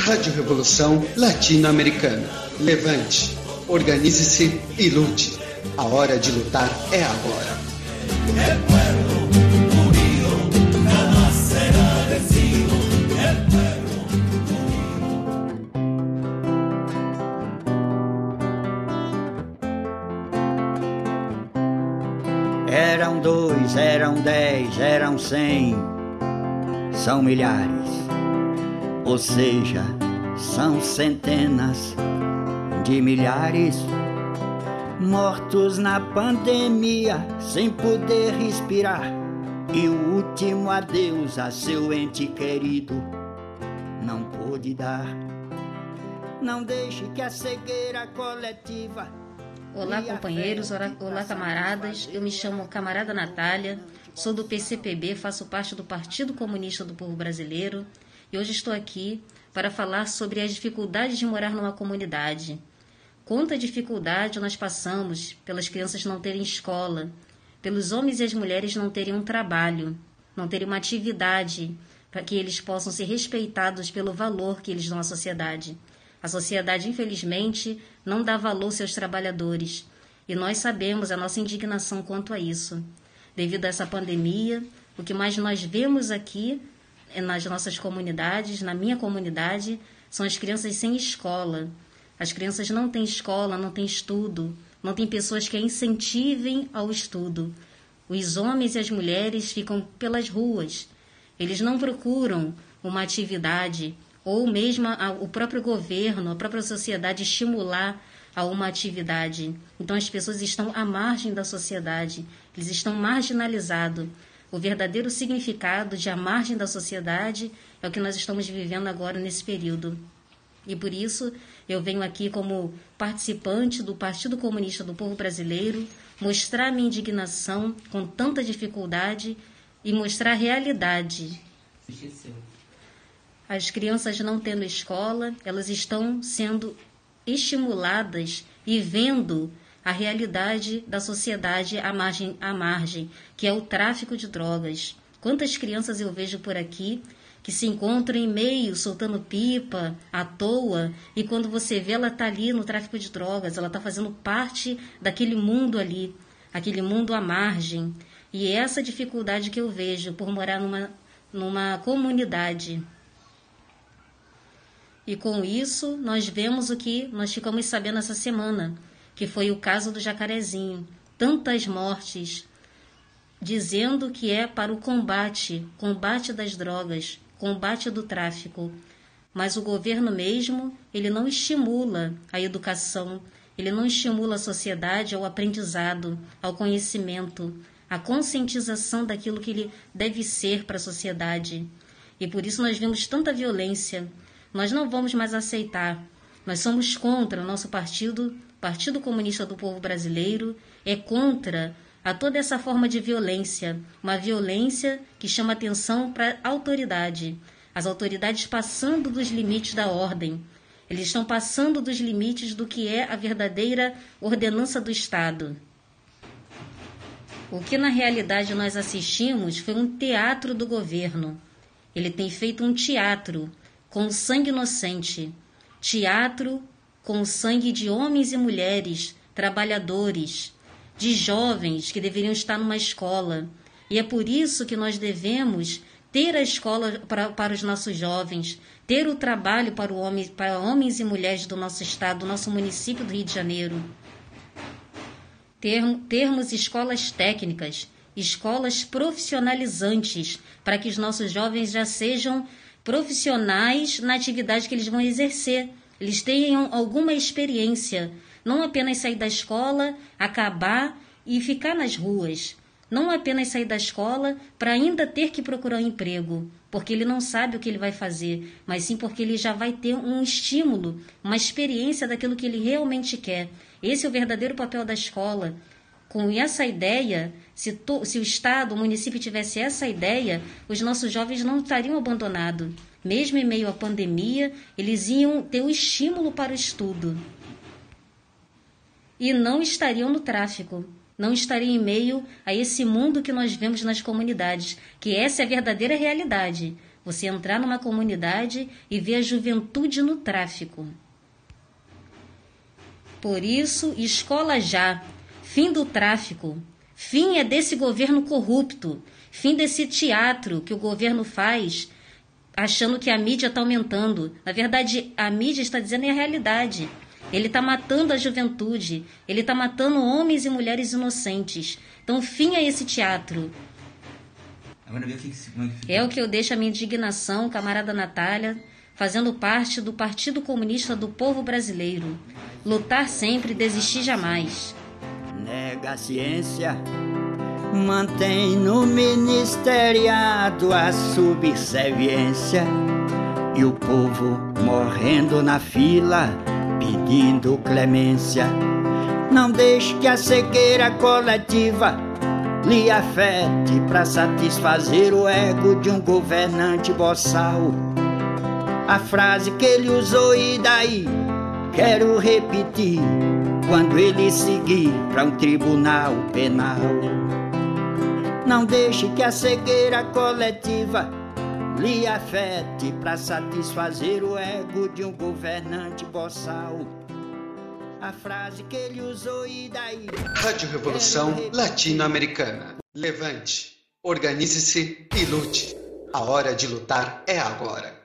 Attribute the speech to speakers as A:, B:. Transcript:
A: Rádio Revolução Latino-Americana. Levante, organize-se e lute. A hora de lutar é agora.
B: Eram dois, eram dez, eram cem, são milhares, ou seja, são centenas de milhares mortos na pandemia sem poder respirar. E o último adeus a seu ente querido não pôde dar. Não deixe que a cegueira coletiva
C: Olá, companheiros, olá, olá, camaradas. Eu me chamo Camarada Natália, sou do PCPB, faço parte do Partido Comunista do Povo Brasileiro e hoje estou aqui para falar sobre as dificuldades de morar numa comunidade. Quanta dificuldade nós passamos pelas crianças não terem escola, pelos homens e as mulheres não terem um trabalho, não terem uma atividade para que eles possam ser respeitados pelo valor que eles dão à sociedade. A sociedade, infelizmente, não dá valor aos seus trabalhadores e nós sabemos a nossa indignação quanto a isso. Devido a essa pandemia, o que mais nós vemos aqui nas nossas comunidades, na minha comunidade, são as crianças sem escola. As crianças não têm escola, não têm estudo, não tem pessoas que a incentivem ao estudo. Os homens e as mulheres ficam pelas ruas. Eles não procuram uma atividade, ou mesmo a, o próprio governo, a própria sociedade estimular a uma atividade. Então as pessoas estão à margem da sociedade, eles estão marginalizados. O verdadeiro significado de à margem da sociedade é o que nós estamos vivendo agora nesse período. E por isso eu venho aqui como participante do Partido Comunista do Povo Brasileiro mostrar minha indignação com tanta dificuldade e mostrar a realidade. As crianças não tendo escola, elas estão sendo estimuladas e vendo a realidade da sociedade à margem, à margem, que é o tráfico de drogas. Quantas crianças eu vejo por aqui que se encontram em meio, soltando pipa, à toa, e quando você vê, ela está ali no tráfico de drogas, ela está fazendo parte daquele mundo ali, aquele mundo à margem. E é essa dificuldade que eu vejo por morar numa, numa comunidade e com isso, nós vemos o que nós ficamos sabendo essa semana, que foi o caso do jacarezinho. Tantas mortes, dizendo que é para o combate, combate das drogas, combate do tráfico. Mas o governo mesmo, ele não estimula a educação, ele não estimula a sociedade ao aprendizado, ao conhecimento, à conscientização daquilo que ele deve ser para a sociedade. E por isso nós vemos tanta violência, nós não vamos mais aceitar. Nós somos contra o nosso partido, Partido Comunista do Povo Brasileiro, é contra a toda essa forma de violência, uma violência que chama atenção para a autoridade. As autoridades passando dos limites da ordem. Eles estão passando dos limites do que é a verdadeira ordenança do Estado. O que na realidade nós assistimos foi um teatro do governo. Ele tem feito um teatro com sangue inocente, teatro com o sangue de homens e mulheres, trabalhadores, de jovens que deveriam estar numa escola. E é por isso que nós devemos ter a escola para, para os nossos jovens, ter o trabalho para, o homem, para homens e mulheres do nosso estado, do nosso município do Rio de Janeiro. Ter, termos escolas técnicas, escolas profissionalizantes, para que os nossos jovens já sejam profissionais na atividade que eles vão exercer. Eles tenham alguma experiência, não apenas sair da escola, acabar e ficar nas ruas. Não apenas sair da escola para ainda ter que procurar um emprego, porque ele não sabe o que ele vai fazer, mas sim porque ele já vai ter um estímulo, uma experiência daquilo que ele realmente quer. Esse é o verdadeiro papel da escola. Com essa ideia, se, to, se o Estado, o município tivesse essa ideia, os nossos jovens não estariam abandonados. Mesmo em meio à pandemia, eles iam ter um estímulo para o estudo. E não estariam no tráfico, não estariam em meio a esse mundo que nós vemos nas comunidades, que essa é a verdadeira realidade. Você entrar numa comunidade e ver a juventude no tráfico. Por isso, escola já. Fim do tráfico. Fim é desse governo corrupto. Fim desse teatro que o governo faz achando que a mídia está aumentando. Na verdade, a mídia está dizendo a realidade. Ele está matando a juventude. Ele está matando homens e mulheres inocentes. Então, fim a esse teatro. É o que eu deixo a minha indignação, camarada Natália, fazendo parte do Partido Comunista do Povo Brasileiro. Lutar sempre, desistir jamais.
B: Nega a ciência, mantém no ministeriado a subserviência e o povo morrendo na fila pedindo clemência. Não deixe que a cegueira coletiva lhe afete para satisfazer o ego de um governante boçal. A frase que ele usou e daí quero repetir quando ele seguir para um tribunal penal. Não deixe que a cegueira coletiva lhe afete para satisfazer o ego de um governante boçal. A frase que ele usou e daí.
A: Rádio Revolução Latino-Americana. Levante, organize-se e lute. A hora de lutar é agora.